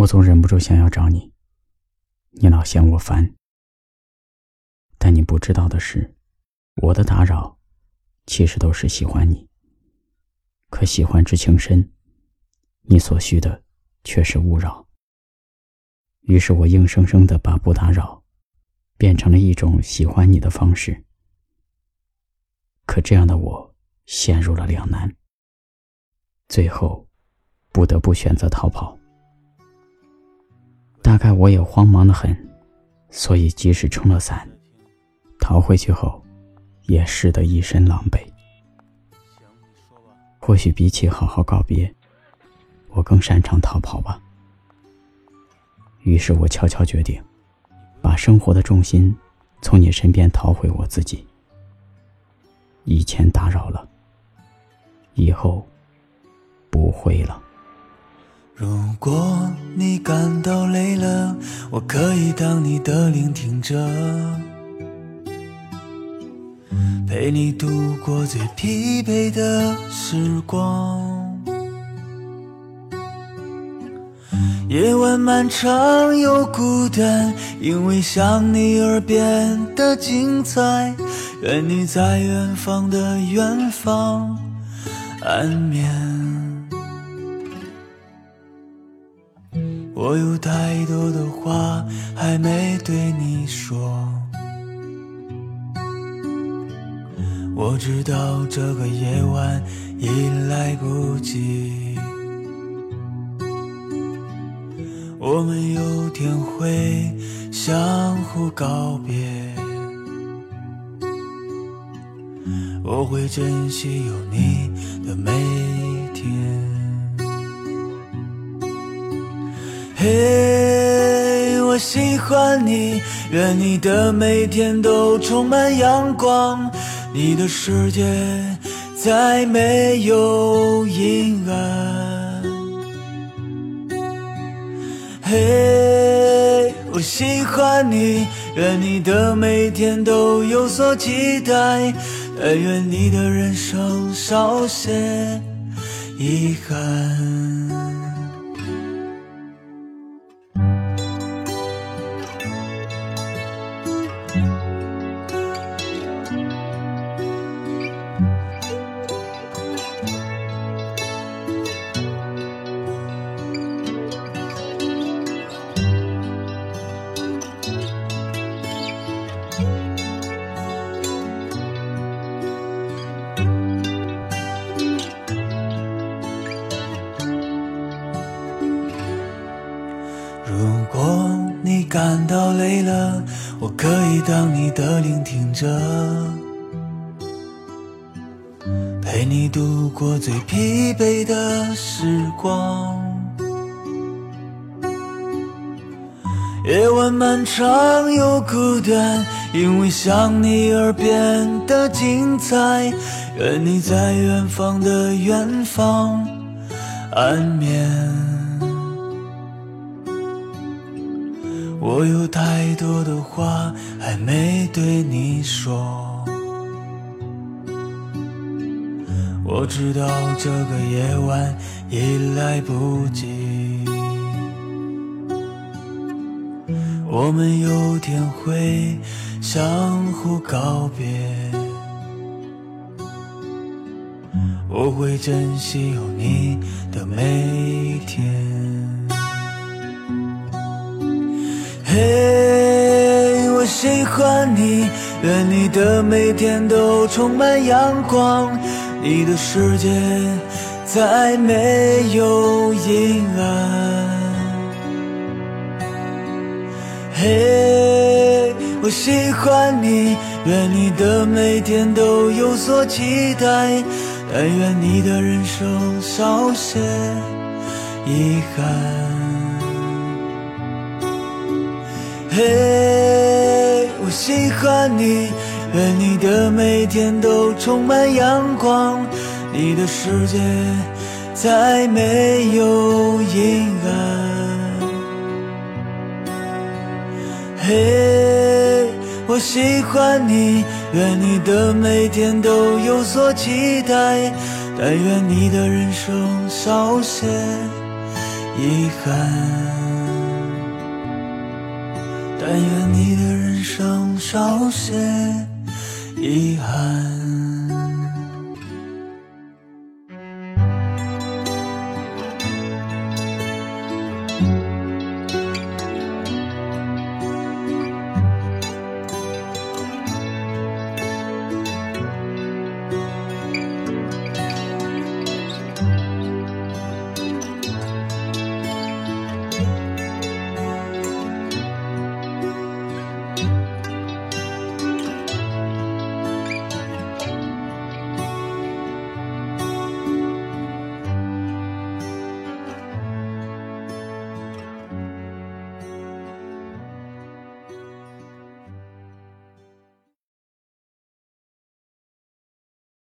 我总忍不住想要找你，你老嫌我烦。但你不知道的是，我的打扰，其实都是喜欢你。可喜欢之情深，你所需的却是勿扰。于是我硬生生的把不打扰，变成了一种喜欢你的方式。可这样的我陷入了两难，最后不得不选择逃跑。大概我也慌忙的很，所以即使撑了伞，逃回去后，也湿得一身狼狈。或许比起好好告别，我更擅长逃跑吧。于是我悄悄决定，把生活的重心从你身边逃回我自己。以前打扰了，以后不会了。如果你感到累了，我可以当你的聆听者，陪你度过最疲惫的时光。夜晚漫长又孤单，因为想你而变得精彩。愿你在远方的远方安眠。我有太多的话还没对你说，我知道这个夜晚已来不及，我们有天会相互告别，我会珍惜有你的每一天。嘿，我喜欢你，愿你的每天都充满阳光，你的世界再没有阴暗。嘿，我喜欢你，愿你的每天都有所期待，但愿你的人生少些遗憾。感到累了，我可以当你的聆听者，陪你度过最疲惫的时光。夜晚漫长又孤单，因为想你而变得精彩。愿你在远方的远方安眠。我有太多的话还没对你说，我知道这个夜晚已来不及，我们有天会相互告别，我会珍惜有你的每一天。嘿，我喜欢你，愿你的每天都充满阳光，你的世界再没有阴暗。嘿，我喜欢你，愿你的每天都有所期待，但愿你的人生少些遗憾。嘿，我喜欢你，愿你的每天都充满阳光，你的世界再没有阴暗。嘿，我喜欢你，愿你的每天都有所期待，但愿你的人生少些遗憾。但愿你的人生少些遗憾。